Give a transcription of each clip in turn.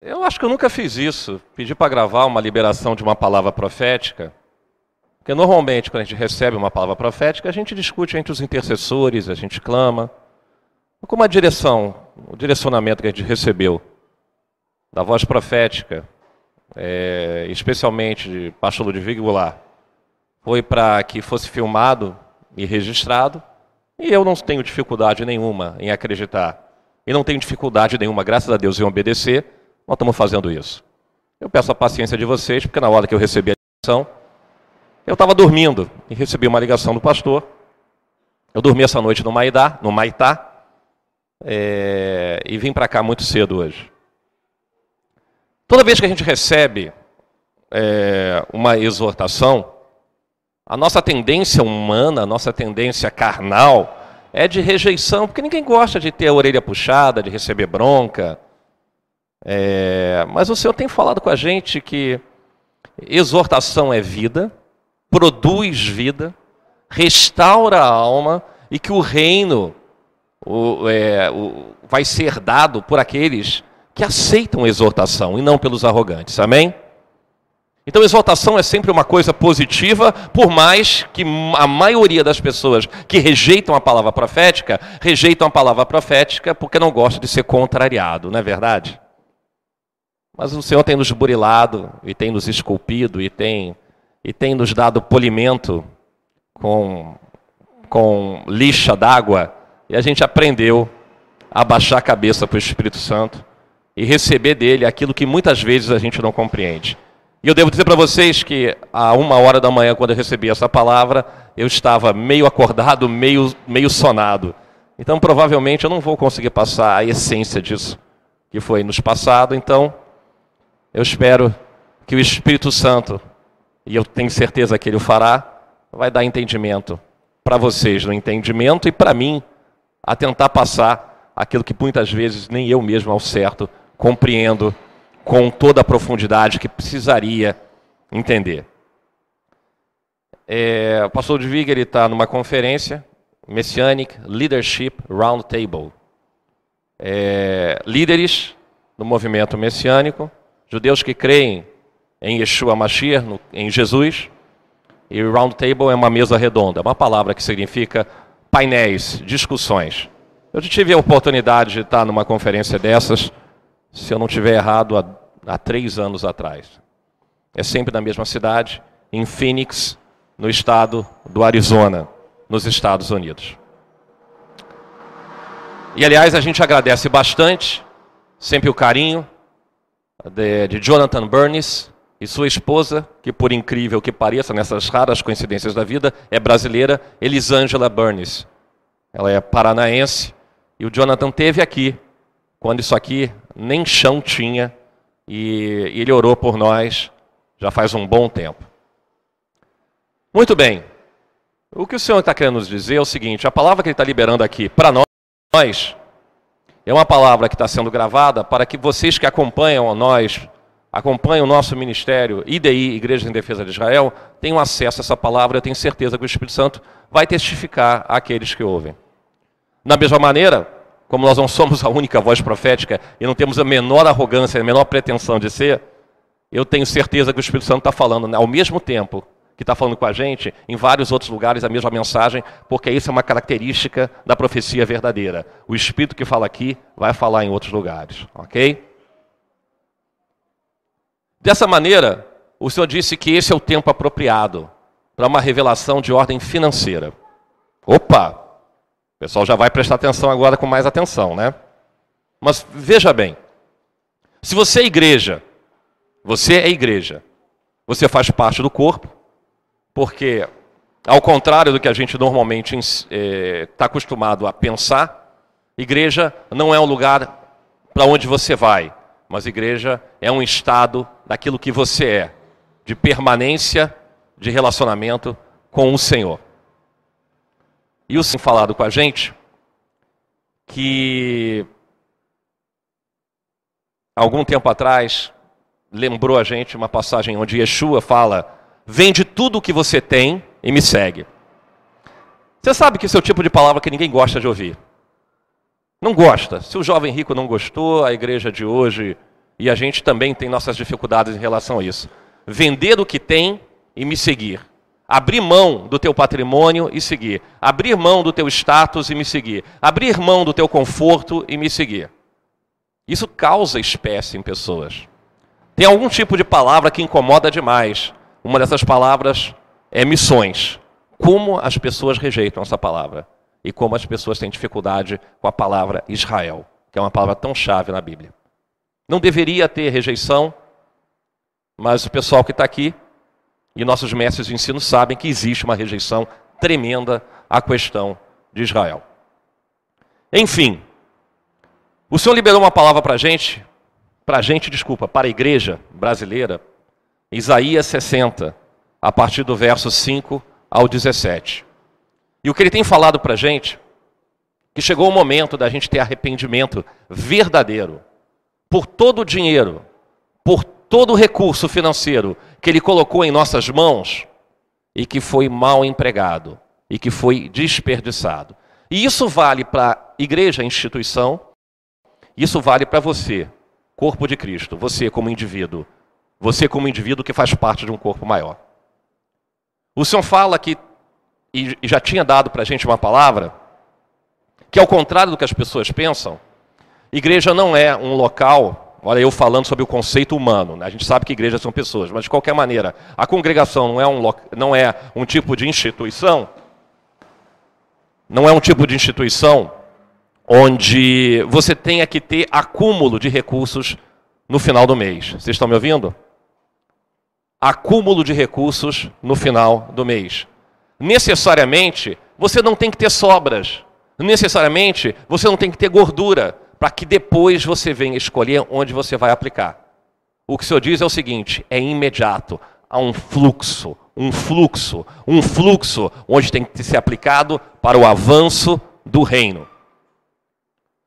Eu acho que eu nunca fiz isso. Pedi para gravar uma liberação de uma palavra profética. Porque normalmente, quando a gente recebe uma palavra profética, a gente discute entre os intercessores, a gente clama. Como a direção, o direcionamento que a gente recebeu da voz profética, é, especialmente de pastor Ludwig Goulart, foi para que fosse filmado e registrado, e eu não tenho dificuldade nenhuma em acreditar, e não tenho dificuldade nenhuma, graças a Deus, em obedecer, nós estamos fazendo isso. Eu peço a paciência de vocês, porque na hora que eu recebi a ligação, eu estava dormindo e recebi uma ligação do pastor. Eu dormi essa noite no Maidá, no Maitá, é, e vim para cá muito cedo hoje. Toda vez que a gente recebe é, uma exortação, a nossa tendência humana, a nossa tendência carnal, é de rejeição, porque ninguém gosta de ter a orelha puxada, de receber bronca. É, mas o Senhor tem falado com a gente que exortação é vida, produz vida, restaura a alma e que o reino o, é, o, vai ser dado por aqueles que aceitam exortação e não pelos arrogantes. Amém? Então, exortação é sempre uma coisa positiva, por mais que a maioria das pessoas que rejeitam a palavra profética, rejeitam a palavra profética porque não gostam de ser contrariado, não é verdade? Mas o Senhor tem nos burilado e tem nos esculpido e tem, e tem nos dado polimento com, com lixa d'água e a gente aprendeu a baixar a cabeça para o Espírito Santo e receber dele aquilo que muitas vezes a gente não compreende. E eu devo dizer para vocês que a uma hora da manhã, quando eu recebi essa palavra, eu estava meio acordado, meio, meio sonado. Então, provavelmente, eu não vou conseguir passar a essência disso que foi nos passado. Então, eu espero que o Espírito Santo, e eu tenho certeza que ele o fará, vai dar entendimento para vocês no entendimento e para mim a tentar passar aquilo que muitas vezes nem eu mesmo ao certo compreendo com toda a profundidade que precisaria entender. É, o pastor Ludwig está numa conferência, Messianic Leadership Roundtable. É, líderes do movimento messiânico judeus que creem em Yeshua Mashiach, no, em Jesus, e round table é uma mesa redonda, uma palavra que significa painéis, discussões. Eu tive a oportunidade de estar numa conferência dessas, se eu não tiver errado, há, há três anos atrás. É sempre na mesma cidade, em Phoenix, no estado do Arizona, nos Estados Unidos. E aliás, a gente agradece bastante, sempre o carinho, de, de Jonathan Burns e sua esposa, que por incrível que pareça, nessas raras coincidências da vida, é brasileira, Elisângela Burns. Ela é paranaense e o Jonathan teve aqui, quando isso aqui nem chão tinha, e ele orou por nós já faz um bom tempo. Muito bem. O que o Senhor está querendo nos dizer é o seguinte: a palavra que Ele está liberando aqui para nós é uma palavra que está sendo gravada para que vocês que acompanham nós, acompanham o nosso ministério, IDI, Igreja em Defesa de Israel, tenham acesso a essa palavra. Eu tenho certeza que o Espírito Santo vai testificar àqueles que ouvem. Da mesma maneira, como nós não somos a única voz profética e não temos a menor arrogância, a menor pretensão de ser, eu tenho certeza que o Espírito Santo está falando ao mesmo tempo que está falando com a gente, em vários outros lugares a mesma mensagem, porque isso é uma característica da profecia verdadeira. O Espírito que fala aqui vai falar em outros lugares, ok? Dessa maneira, o Senhor disse que esse é o tempo apropriado para uma revelação de ordem financeira. Opa! O pessoal já vai prestar atenção agora com mais atenção, né? Mas veja bem, se você é igreja, você é igreja, você faz parte do corpo, porque, ao contrário do que a gente normalmente está é, acostumado a pensar, igreja não é um lugar para onde você vai, mas igreja é um estado daquilo que você é, de permanência, de relacionamento com o Senhor. E o Senhor falado com a gente que algum tempo atrás lembrou a gente uma passagem onde Yeshua fala Vende tudo o que você tem e me segue. Você sabe que esse é o tipo de palavra que ninguém gosta de ouvir. Não gosta. Se o jovem rico não gostou, a igreja de hoje e a gente também tem nossas dificuldades em relação a isso. Vender o que tem e me seguir. Abrir mão do teu patrimônio e seguir. Abrir mão do teu status e me seguir. Abrir mão do teu conforto e me seguir. Isso causa espécie em pessoas. Tem algum tipo de palavra que incomoda demais. Uma dessas palavras é missões. Como as pessoas rejeitam essa palavra e como as pessoas têm dificuldade com a palavra Israel, que é uma palavra tão chave na Bíblia. Não deveria ter rejeição, mas o pessoal que está aqui e nossos mestres de ensino sabem que existe uma rejeição tremenda à questão de Israel. Enfim, o Senhor liberou uma palavra para a gente, para a gente, desculpa, para a igreja brasileira, Isaías 60, a partir do verso 5 ao 17. E o que ele tem falado para a gente, que chegou o momento da gente ter arrependimento verdadeiro por todo o dinheiro, por todo o recurso financeiro que ele colocou em nossas mãos e que foi mal empregado e que foi desperdiçado. E isso vale para a igreja, instituição, isso vale para você, corpo de Cristo, você como indivíduo, você como indivíduo que faz parte de um corpo maior. O Senhor fala que, e já tinha dado para a gente uma palavra, que ao contrário do que as pessoas pensam, igreja não é um local Olha, eu falando sobre o conceito humano. Né? A gente sabe que igrejas são pessoas, mas de qualquer maneira, a congregação não é um, não é um tipo de instituição, não é um tipo de instituição onde você tenha que ter acúmulo de recursos no final do mês. Vocês estão me ouvindo? Acúmulo de recursos no final do mês. Necessariamente, você não tem que ter sobras. Necessariamente, você não tem que ter gordura para que depois você venha escolher onde você vai aplicar. O que o Senhor diz é o seguinte: é imediato, há um fluxo, um fluxo, um fluxo onde tem que ser aplicado para o avanço do reino.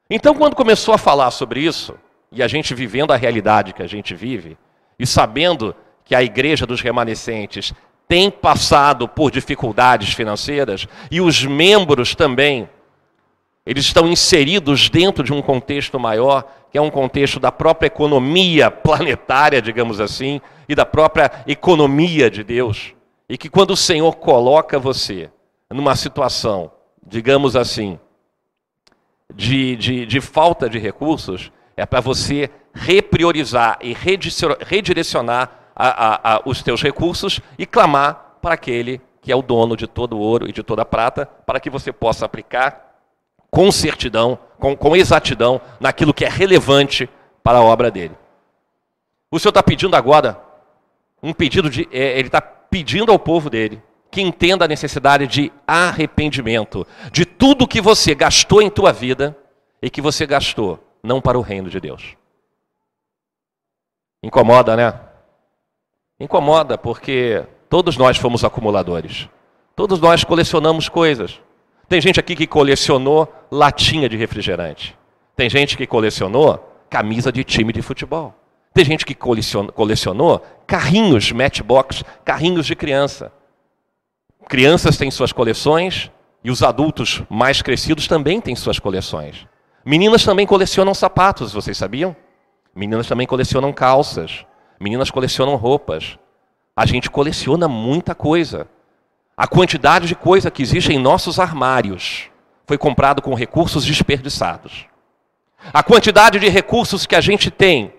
Então, quando começou a falar sobre isso, e a gente vivendo a realidade que a gente vive, e sabendo que a igreja dos remanescentes tem passado por dificuldades financeiras, e os membros também eles estão inseridos dentro de um contexto maior, que é um contexto da própria economia planetária, digamos assim, e da própria economia de Deus. E que quando o Senhor coloca você numa situação, digamos assim, de, de, de falta de recursos, é para você repriorizar e redirecionar a, a, a, os teus recursos e clamar para aquele que é o dono de todo o ouro e de toda a prata, para que você possa aplicar com certidão, com, com exatidão, naquilo que é relevante para a obra dele. O Senhor está pedindo agora um pedido de. É, ele está pedindo ao povo dele que entenda a necessidade de arrependimento de tudo que você gastou em tua vida e que você gastou não para o reino de Deus. Incomoda, né? Incomoda porque todos nós fomos acumuladores. Todos nós colecionamos coisas. Tem gente aqui que colecionou latinha de refrigerante. Tem gente que colecionou camisa de time de futebol. Tem gente que colecionou, carrinhos matchbox, carrinhos de criança. Crianças têm suas coleções e os adultos mais crescidos também têm suas coleções. Meninas também colecionam sapatos, vocês sabiam? Meninas também colecionam calças. Meninas colecionam roupas. A gente coleciona muita coisa. A quantidade de coisa que existe em nossos armários foi comprado com recursos desperdiçados. A quantidade de recursos que a gente tem,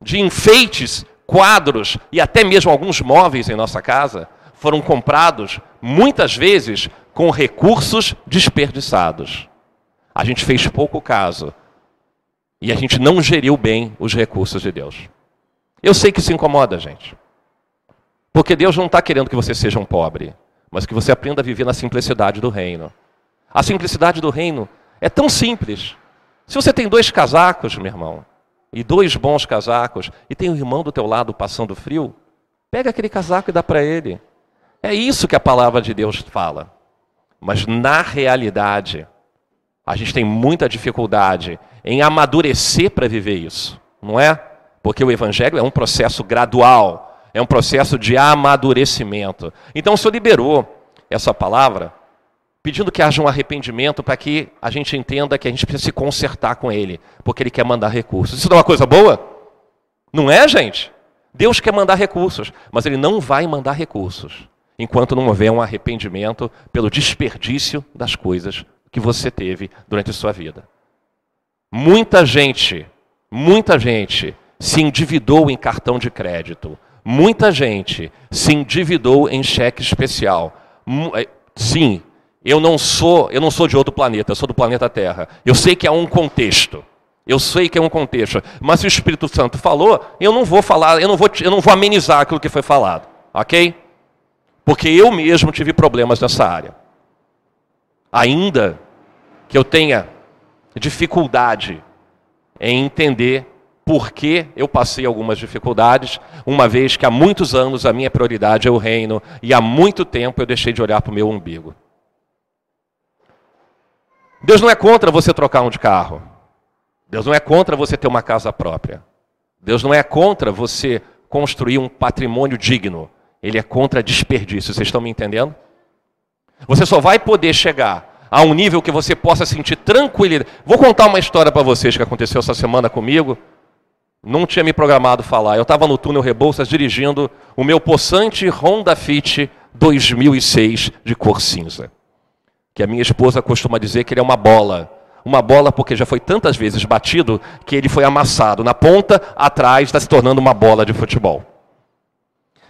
de enfeites, quadros e até mesmo alguns móveis em nossa casa, foram comprados muitas vezes com recursos desperdiçados. A gente fez pouco caso e a gente não geriu bem os recursos de Deus. Eu sei que isso incomoda gente. Porque Deus não está querendo que você seja um pobre mas que você aprenda a viver na simplicidade do reino. A simplicidade do reino é tão simples. Se você tem dois casacos, meu irmão, e dois bons casacos, e tem um irmão do teu lado passando frio, pega aquele casaco e dá para ele. É isso que a palavra de Deus fala. Mas na realidade, a gente tem muita dificuldade em amadurecer para viver isso, não é? Porque o evangelho é um processo gradual. É um processo de amadurecimento. Então o Senhor liberou essa palavra, pedindo que haja um arrependimento para que a gente entenda que a gente precisa se consertar com Ele, porque Ele quer mandar recursos. Isso não é uma coisa boa? Não é, gente? Deus quer mandar recursos, mas Ele não vai mandar recursos enquanto não houver um arrependimento pelo desperdício das coisas que você teve durante a sua vida. Muita gente, muita gente se endividou em cartão de crédito. Muita gente se endividou em cheque especial. É, sim, eu não sou, eu não sou de outro planeta, eu sou do planeta Terra. Eu sei que há um contexto. Eu sei que é um contexto, mas se o Espírito Santo falou, eu não vou falar, eu não vou, eu não vou amenizar aquilo que foi falado, ok? Porque eu mesmo tive problemas nessa área. Ainda que eu tenha dificuldade em entender por que eu passei algumas dificuldades, uma vez que há muitos anos a minha prioridade é o reino e há muito tempo eu deixei de olhar para o meu umbigo. Deus não é contra você trocar um de carro. Deus não é contra você ter uma casa própria. Deus não é contra você construir um patrimônio digno. Ele é contra desperdício. Vocês estão me entendendo? Você só vai poder chegar a um nível que você possa sentir tranquilidade. Vou contar uma história para vocês que aconteceu essa semana comigo. Não tinha me programado falar. Eu estava no túnel Rebouças dirigindo o meu possante Honda Fit 2006 de cor cinza que a minha esposa costuma dizer que ele é uma bola. Uma bola porque já foi tantas vezes batido que ele foi amassado. Na ponta, atrás, está se tornando uma bola de futebol.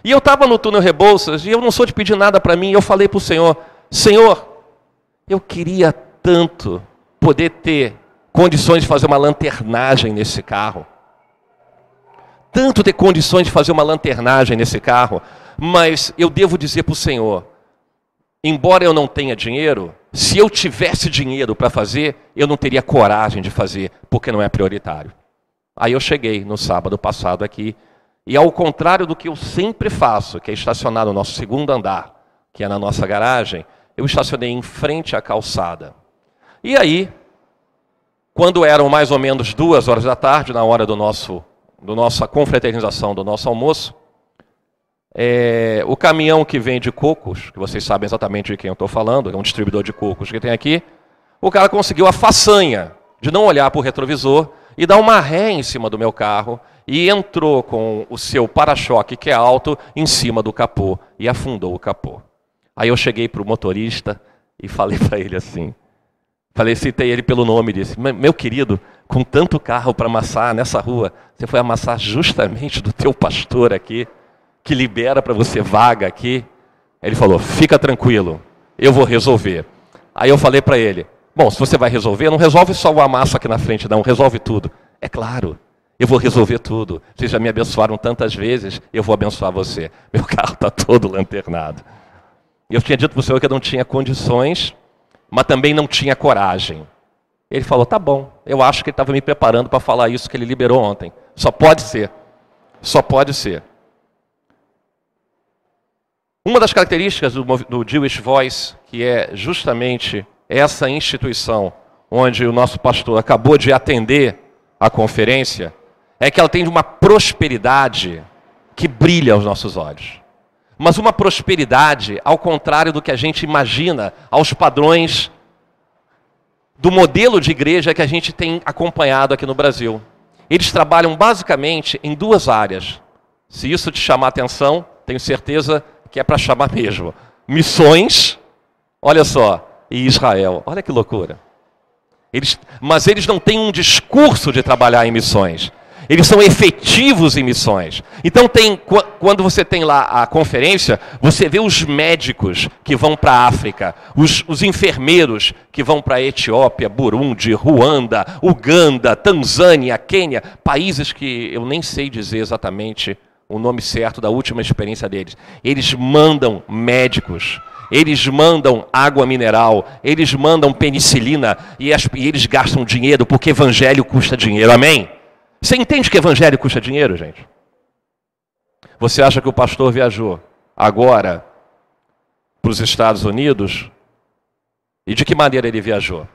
E eu estava no túnel Rebouças e eu não sou de pedir nada para mim. Eu falei para o Senhor: Senhor, eu queria tanto poder ter condições de fazer uma lanternagem nesse carro. Tanto ter condições de fazer uma lanternagem nesse carro. Mas eu devo dizer para o Senhor: embora eu não tenha dinheiro, se eu tivesse dinheiro para fazer, eu não teria coragem de fazer, porque não é prioritário. Aí eu cheguei no sábado passado aqui, e ao contrário do que eu sempre faço, que é estacionar no nosso segundo andar, que é na nossa garagem, eu estacionei em frente à calçada. E aí, quando eram mais ou menos duas horas da tarde, na hora do nosso, do nossa confraternização, do nosso almoço, é, o caminhão que vende cocos, que vocês sabem exatamente de quem eu estou falando, é um distribuidor de cocos que tem aqui, o cara conseguiu a façanha de não olhar para o retrovisor e dar uma ré em cima do meu carro e entrou com o seu para-choque, que é alto, em cima do capô e afundou o capô. Aí eu cheguei para o motorista e falei para ele assim, falei, citei ele pelo nome e disse, meu querido, com tanto carro para amassar nessa rua, você foi amassar justamente do teu pastor aqui que libera para você vaga aqui. Ele falou: fica tranquilo, eu vou resolver. Aí eu falei para ele: bom, se você vai resolver, não resolve só o amasso aqui na frente, não, resolve tudo. É claro, eu vou resolver tudo. Vocês já me abençoaram tantas vezes, eu vou abençoar você. Meu carro está todo lanternado. Eu tinha dito para o senhor que eu não tinha condições, mas também não tinha coragem. Ele falou: tá bom, eu acho que ele estava me preparando para falar isso que ele liberou ontem. Só pode ser. Só pode ser. Uma das características do, do Jewish Voice, que é justamente essa instituição onde o nosso pastor acabou de atender a conferência, é que ela tem uma prosperidade que brilha aos nossos olhos. Mas uma prosperidade ao contrário do que a gente imagina, aos padrões do modelo de igreja que a gente tem acompanhado aqui no Brasil. Eles trabalham basicamente em duas áreas. Se isso te chamar atenção, tenho certeza que é para chamar mesmo. Missões, olha só, e Israel. Olha que loucura. Eles, mas eles não têm um discurso de trabalhar em missões. Eles são efetivos em missões. Então tem, quando você tem lá a conferência, você vê os médicos que vão para a África, os, os enfermeiros que vão para a Etiópia, Burundi, Ruanda, Uganda, Tanzânia, Quênia, países que eu nem sei dizer exatamente o nome certo da última experiência deles. Eles mandam médicos, eles mandam água mineral, eles mandam penicilina e, as, e, eles gastam dinheiro porque evangelho custa dinheiro. Amém? Você entende que evangelho custa dinheiro, gente? Você acha que o pastor viajou agora para os Estados Unidos? E de que maneira ele viajou?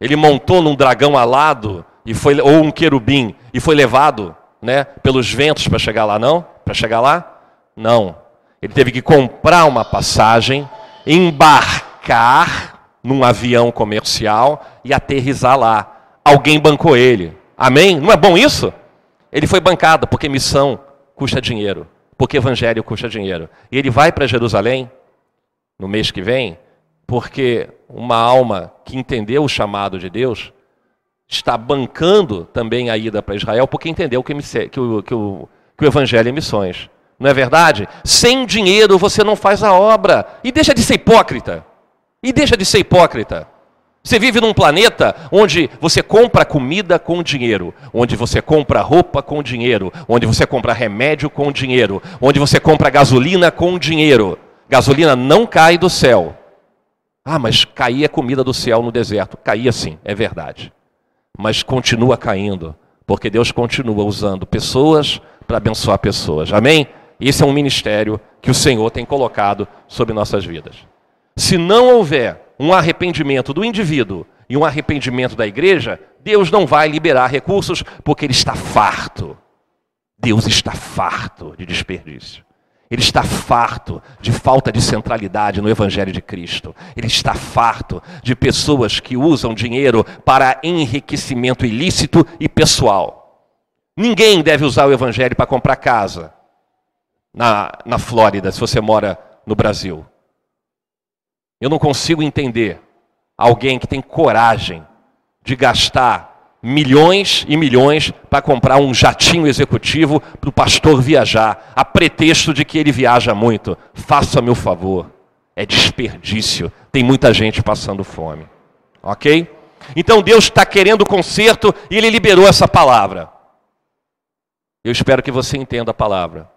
Ele montou num dragão alado e foi ou um querubim e foi levado né, pelos ventos para chegar lá, não? Para chegar lá? Não. Ele teve que comprar uma passagem, embarcar num avião comercial e aterrizar lá. Alguém bancou ele. Amém? Não é bom isso? Ele foi bancado porque missão custa dinheiro, porque evangelho custa dinheiro. E ele vai para Jerusalém no mês que vem, porque uma alma que entendeu o chamado de Deus está bancando também a ida para Israel, porque entendeu que, que, o, que, o, que o evangelho é missões. Não é verdade? Sem dinheiro você não faz a obra. E deixa de ser hipócrita. E deixa de ser hipócrita. Você vive num planeta onde você compra comida com dinheiro, onde você compra roupa com dinheiro, onde você compra remédio com dinheiro, onde você compra gasolina com dinheiro. Gasolina não cai do céu. Ah, mas caía comida do céu no deserto. Caía sim, é verdade. Mas continua caindo, porque Deus continua usando pessoas para abençoar pessoas. Amém? Esse é um ministério que o Senhor tem colocado sobre nossas vidas. Se não houver um arrependimento do indivíduo e um arrependimento da igreja, Deus não vai liberar recursos porque Ele está farto. Deus está farto de desperdício. Ele está farto de falta de centralidade no Evangelho de Cristo. Ele está farto de pessoas que usam dinheiro para enriquecimento ilícito e pessoal. Ninguém deve usar o Evangelho para comprar casa na, na Flórida, se você mora no Brasil. Eu não consigo entender alguém que tem coragem de gastar milhões e milhões para comprar um jatinho executivo para o pastor viajar, a pretexto de que ele viaja muito. Faça-me o favor. É desperdício. Tem muita gente passando fome. Ok? Então Deus está querendo conserto e Ele liberou essa palavra. Eu espero que você entenda a palavra.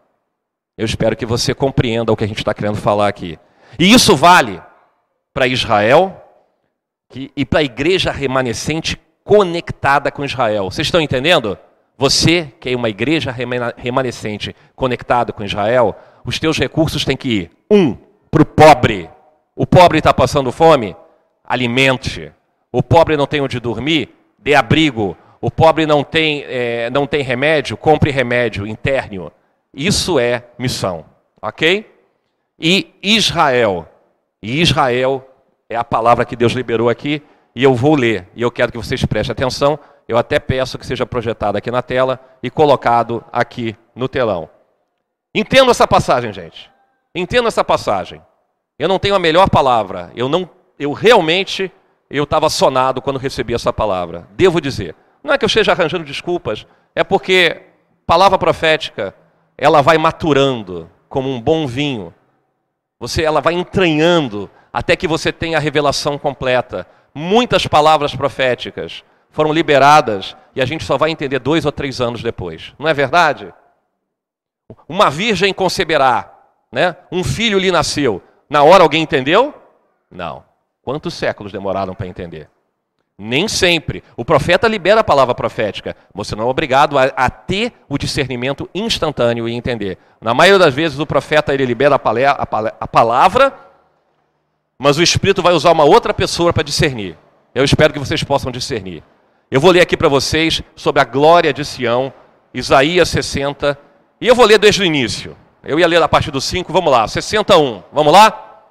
Eu espero que você compreenda o que a gente está querendo falar aqui. E isso vale para Israel e para a igreja remanescente conectada com Israel. Vocês estão entendendo? Você, que é uma igreja remanescente conectada com Israel, os teus recursos têm que ir, um, para o pobre. O pobre está passando fome? Alimente. O pobre não tem onde dormir? Dê abrigo. O pobre não tem, é, não tem remédio? Compre remédio interno. Isso é missão, ok? E Israel e Israel é a palavra que Deus liberou aqui, e eu vou ler, e eu quero que vocês prestem atenção. Eu até peço que seja projetado aqui na tela e colocado aqui no telão. Entendo essa passagem, gente. Entendo essa passagem. Eu não tenho a melhor palavra. Eu não, eu realmente, eu estava sonado quando recebi essa palavra. Devo dizer. Não é que eu esteja arranjando desculpas. É porque palavra profética, ela vai maturando como um bom vinho você, ela vai entranhando até que você tenha a revelação completa. Muitas palavras proféticas foram liberadas e a gente só vai entender dois ou três anos depois. Não é verdade? Uma virgem conceberá, né? Um filho lhe nasceu. Na hora alguém entendeu? Não. Quantos séculos demoraram para entender? Nem sempre. O profeta libera a palavra profética. Você não é obrigado a, a, ter o discernimento instantâneo e entender. Na maioria das vezes, o profeta ele libera a, a, a palavra, mas o Espírito vai usar uma outra pessoa para discernir. Eu espero que vocês possam discernir. Eu vou ler aqui para vocês sobre a glória de Sião, Isaías 60, e eu vou ler desde o início. Eu ia ler a partir do 5, vamos lá, 61. Vamos lá?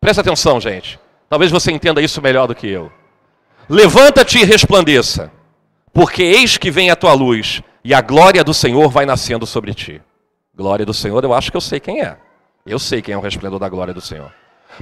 Presta atenção, gente. Talvez você entenda isso melhor do que eu. Levanta-te e resplandeça, porque eis que vem a tua luz, e a glória do Senhor vai nascendo sobre ti. Glória do Senhor, eu acho que eu sei quem é. Eu sei quem é o resplendor da glória do Senhor.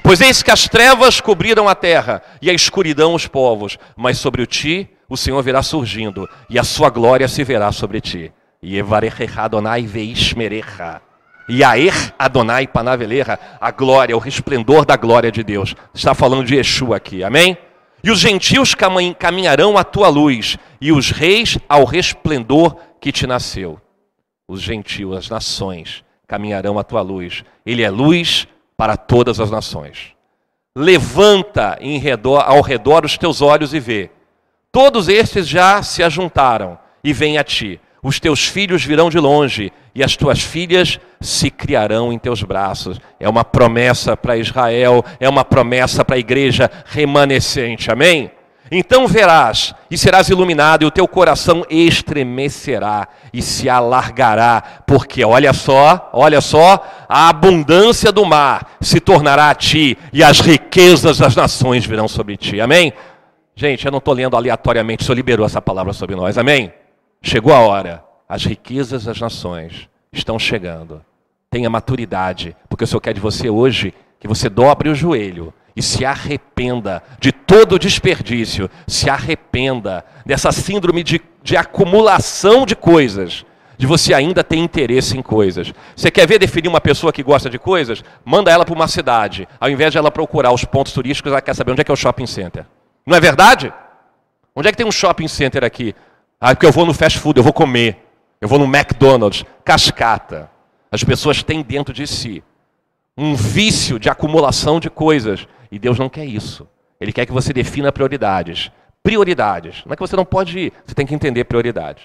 Pois eis que as trevas cobriram a terra e a escuridão os povos, mas sobre ti o Senhor virá surgindo, e a sua glória se verá sobre ti. E evarechecha Adonai veishmerecha. Aer Adonai panavelecha, a glória, o resplendor da glória de Deus. Está falando de Yeshua aqui, amém? E os gentios caminharão à tua luz, e os reis ao resplendor que te nasceu. Os gentios, as nações, caminharão à tua luz. Ele é luz para todas as nações. Levanta em redor, ao redor os teus olhos e vê. Todos estes já se ajuntaram e vêm a ti. Os teus filhos virão de longe e as tuas filhas se criarão em teus braços. É uma promessa para Israel, é uma promessa para a igreja remanescente. Amém? Então verás e serás iluminado, e o teu coração estremecerá e se alargará, porque olha só, olha só, a abundância do mar se tornará a ti, e as riquezas das nações virão sobre ti. Amém? Gente, eu não estou lendo aleatoriamente, o Senhor liberou essa palavra sobre nós. Amém? Chegou a hora. As riquezas das nações estão chegando. Tenha maturidade, porque o Senhor quer de você hoje que você dobre o joelho e se arrependa de todo desperdício, se arrependa dessa síndrome de, de acumulação de coisas, de você ainda ter interesse em coisas. Você quer ver definir uma pessoa que gosta de coisas? Manda ela para uma cidade. Ao invés de ela procurar os pontos turísticos, ela quer saber onde é que é o shopping center. Não é verdade? Onde é que tem um shopping center aqui? Ah, porque eu vou no fast food, eu vou comer. Eu vou no McDonald's, cascata. As pessoas têm dentro de si um vício de acumulação de coisas. E Deus não quer isso. Ele quer que você defina prioridades. Prioridades. Não é que você não pode ir, você tem que entender prioridades.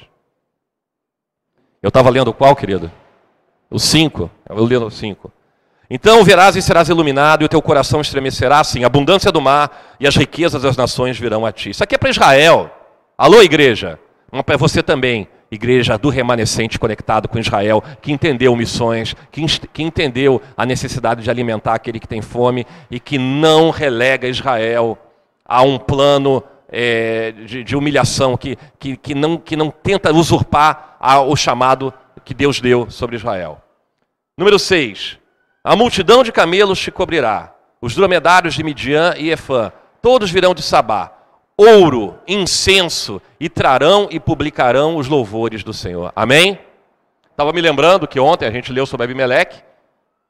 Eu estava lendo qual, querido? O 5. Eu lendo o 5. Então verás e serás iluminado, e o teu coração estremecerá, assim, a abundância do mar e as riquezas das nações virão a ti. Isso aqui é para Israel. Alô, igreja. Para você também igreja do remanescente conectado com Israel, que entendeu missões, que, que entendeu a necessidade de alimentar aquele que tem fome e que não relega Israel a um plano é, de, de, humilhação, que, que, que, não, que não tenta usurpar a, o chamado que Deus deu sobre Israel. Número 6. A multidão de camelos te cobrirá, os dromedários de Midian e Efã, todos virão de Sabá ouro, incenso, e trarão e publicarão os louvores do Senhor. Amém? Estava me lembrando que ontem a gente leu sobre Abimeleque.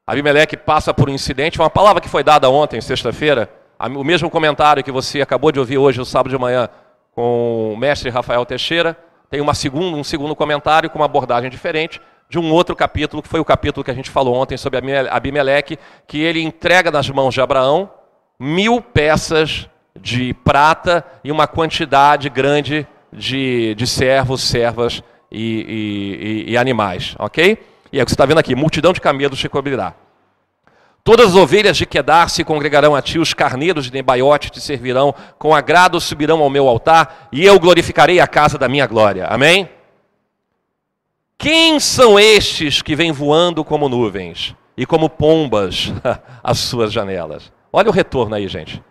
Abimeleque passa por um incidente, uma palavra que foi dada ontem, sexta-feira, o mesmo comentário que você acabou de ouvir hoje, no sábado de manhã, com o mestre Rafael Teixeira, tem uma segunda, um segundo comentário com uma abordagem diferente de um outro capítulo, que foi o capítulo que a gente falou ontem sobre Abimeleque, que ele entrega nas mãos de Abraão mil peças de prata e uma quantidade grande de, de servos, servas e, e, e, animais, ok? E é o que você está vendo aqui, multidão de camelos te cobrirá. Todas as ovelhas de Quedar se congregarão a ti, os carneiros de Nebaiote te servirão, com agrado subirão ao meu altar, e eu glorificarei a casa da minha glória. Amém? Quem são estes que vêm voando como nuvens e como pombas às suas janelas? Olha o retorno aí, gente.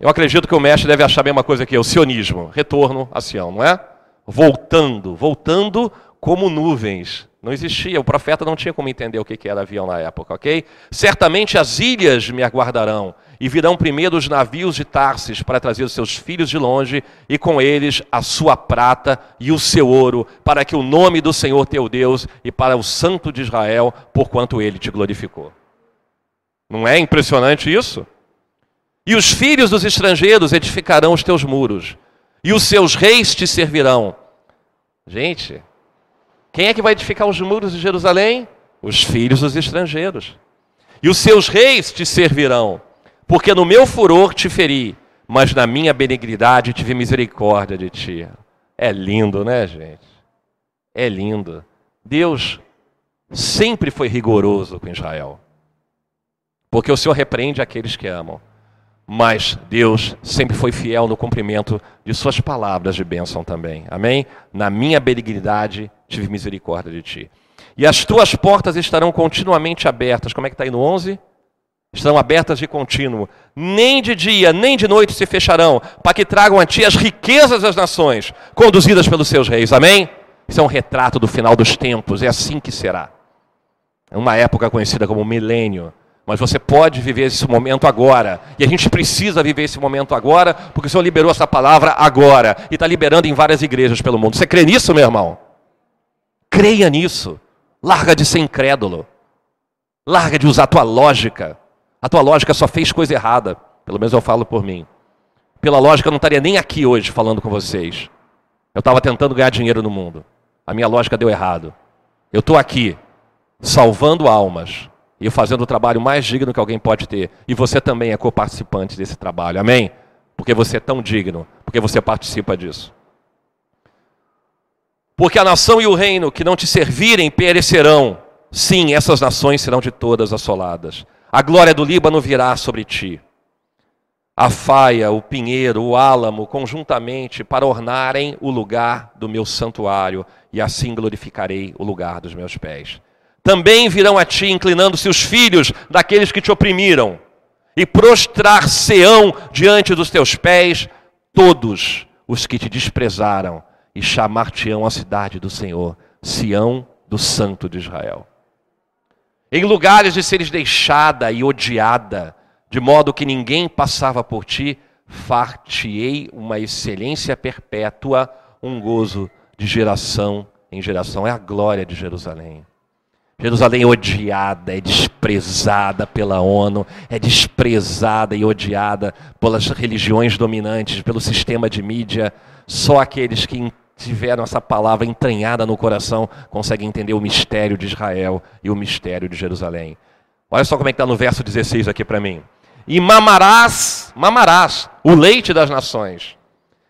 Eu acredito que o mestre deve achar a mesma coisa que eu, sionismo, retorno a Sião, não é? Voltando, voltando como nuvens. Não existia, o profeta não tinha como entender o que era avião na época, ok? Certamente as ilhas me aguardarão, e virão primeiro os navios de Tarsis para trazer os seus filhos de longe, e com eles a sua prata e o seu ouro, para que o nome do Senhor teu Deus e para o Santo de Israel, porquanto ele te glorificou. Não é impressionante isso? E os filhos dos estrangeiros edificarão os teus muros, e os seus reis te servirão. Gente, quem é que vai edificar os muros de Jerusalém? Os filhos dos estrangeiros. E os seus reis te servirão, porque no meu furor te feri, mas na minha benignidade tive misericórdia de ti. É lindo, né, gente? É lindo. Deus sempre foi rigoroso com Israel, porque o Senhor repreende aqueles que amam mas Deus sempre foi fiel no cumprimento de suas palavras de bênção também. Amém? Na minha benignidade tive misericórdia de ti. E as tuas portas estarão continuamente abertas. Como é que está aí no 11? Estarão abertas de contínuo. Nem de dia, nem de noite se fecharão, para que tragam a ti as riquezas das nações, conduzidas pelos seus reis. Amém? Isso é um retrato do final dos tempos. É assim que será. É uma época conhecida como milênio mas você pode viver esse momento agora. E a gente precisa viver esse momento agora, porque o Senhor liberou essa palavra agora. E está liberando em várias igrejas pelo mundo. Você crê nisso, meu irmão? Creia nisso. Larga de ser incrédulo. Larga de usar a tua lógica. A tua lógica só fez coisa errada. Pelo menos eu falo por mim. Pela lógica, eu não estaria nem aqui hoje falando com vocês. Eu estava tentando ganhar dinheiro no mundo. A minha lógica deu errado. Eu estou aqui, salvando almas e fazendo o trabalho mais digno que alguém pode ter. E você também é coparticipante desse trabalho, amém? Porque você é tão digno, porque você participa disso. Porque a nação e o reino que não te servirem perecerão. Sim, essas nações serão de todas assoladas. A glória do Líbano virá sobre ti. A faia, o pinheiro, o álamo, conjuntamente, para ornarem o lugar do meu santuário, e assim glorificarei o lugar dos meus pés. Também virão a ti, inclinando-se os filhos daqueles que te oprimiram, e prostrar-se-ão diante dos teus pés todos os que te desprezaram e chamar-te-ão a cidade do Senhor, Sião do Santo de Israel. Em lugares de seres deixada e odiada, de modo que ninguém passava por ti, far-te-ei uma excelência perpétua, um gozo de geração em geração. É a glória de Jerusalém. Jerusalém é odiada, é desprezada pela ONU, é desprezada e odiada pelas religiões dominantes, pelo sistema de mídia. Só aqueles que tiveram essa palavra entranhada no coração conseguem entender o mistério de Israel e o mistério de Jerusalém. Olha só como é que está no verso 16 aqui para mim. E mamarás, mamarás o leite das nações,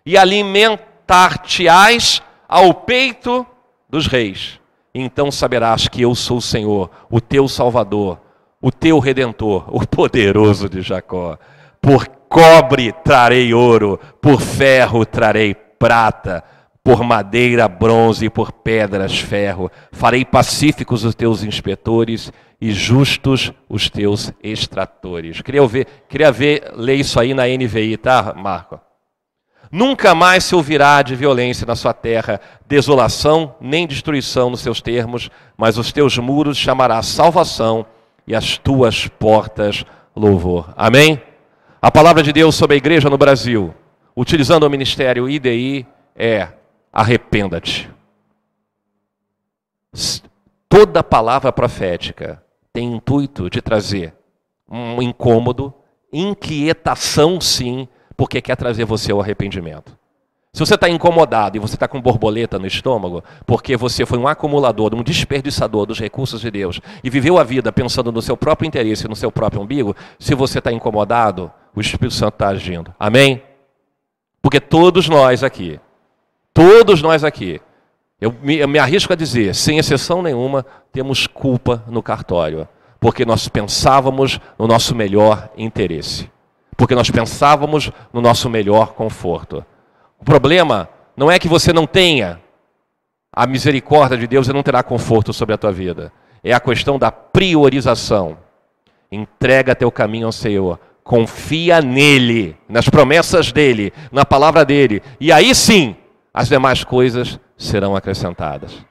e alimentar-te-ás ao peito dos reis então saberás que eu sou o Senhor, o teu Salvador, o teu Redentor, o poderoso de Jacó. Por cobre trarei ouro, por ferro trarei prata, por madeira, bronze e por pedras, ferro. Farei pacíficos os teus inspetores e justos os teus extratores. Queria ver, queria ver, ler isso aí na NVI, tá, Marco? Nunca mais se ouvirá de violência na sua terra, desolação nem destruição nos seus termos, mas os teus muros chamará salvação e as tuas portas louvor. Amém? A palavra de Deus sobre a igreja no Brasil, utilizando o ministério IDI, é arrependa-te. Toda palavra profética tem intuito de trazer um incômodo, inquietação, sim, porque quer trazer você ao arrependimento. Se você está incomodado e você está com borboleta no estômago, porque você foi um acumulador, um desperdiçador dos recursos de Deus e viveu a vida pensando no seu próprio interesse, no seu próprio umbigo, se você está incomodado, o Espírito Santo está agindo. Amém? Porque todos nós aqui, todos nós aqui, eu me, eu me arrisco a dizer, sem exceção nenhuma, temos culpa no cartório, porque nós pensávamos no nosso melhor interesse porque nós pensávamos no nosso melhor conforto. O problema não é que você não tenha a misericórdia de Deus e não terá conforto sobre a tua vida. É a questão da priorização. Entrega teu caminho ao Senhor. Confia nele, nas promessas dele, na palavra dele. E aí sim, as demais coisas serão acrescentadas.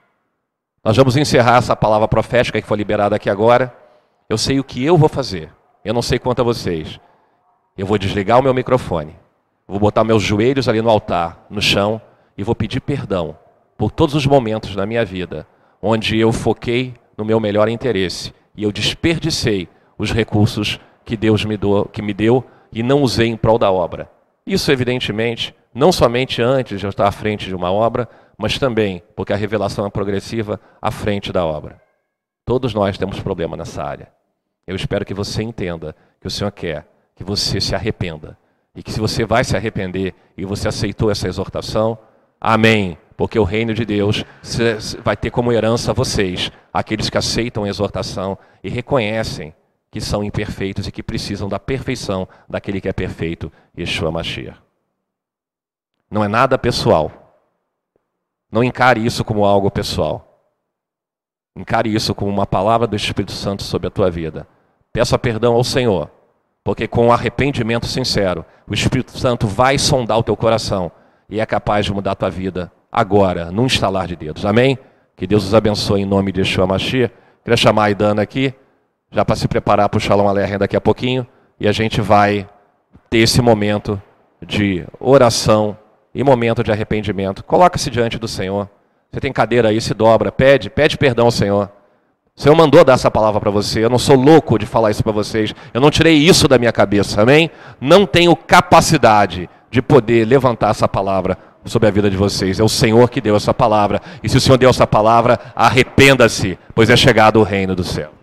Nós vamos encerrar essa palavra profética que foi liberada aqui agora. Eu sei o que eu vou fazer. Eu não sei quanto a vocês. Eu vou desligar o meu microfone, vou botar meus joelhos ali no altar, no chão, e vou pedir perdão por todos os momentos da minha vida onde eu foquei no meu melhor interesse e eu desperdicei os recursos que Deus me, do, que me deu e não usei em prol da obra. Isso, evidentemente, não somente antes de eu estar à frente de uma obra, mas também porque a revelação é progressiva à frente da obra. Todos nós temos problema nessa área. Eu espero que você entenda que o Senhor quer que você se arrependa. E que se você vai se arrepender e você aceitou essa exortação, amém. Porque o reino de Deus vai ter como herança vocês, aqueles que aceitam a exortação e reconhecem que são imperfeitos e que precisam da perfeição daquele que é perfeito, Yeshua Mashiach. Não é nada pessoal. Não encare isso como algo pessoal. Encare isso como uma palavra do Espírito Santo sobre a tua vida. Peça perdão ao Senhor porque com arrependimento sincero, o Espírito Santo vai sondar o teu coração e é capaz de mudar a tua vida agora, num instalar de dedos. Amém? Que Deus os abençoe em nome de Yeshua Mashiach. Queria chamar a Aidana aqui, já para se preparar para o Shalom Aleichem daqui a pouquinho, e a gente vai ter esse momento de oração e momento de arrependimento. Coloca-se diante do Senhor. Você tem cadeira aí, se dobra, pede, pede perdão ao Senhor. O Senhor mandou dar essa palavra para você. Eu não sou louco de falar isso para vocês. Eu não tirei isso da minha cabeça, amém? Não tenho capacidade de poder levantar essa palavra sobre a vida de vocês. É o Senhor que deu essa palavra. E se o Senhor deu essa palavra, arrependa-se, pois é chegado o reino dos céus.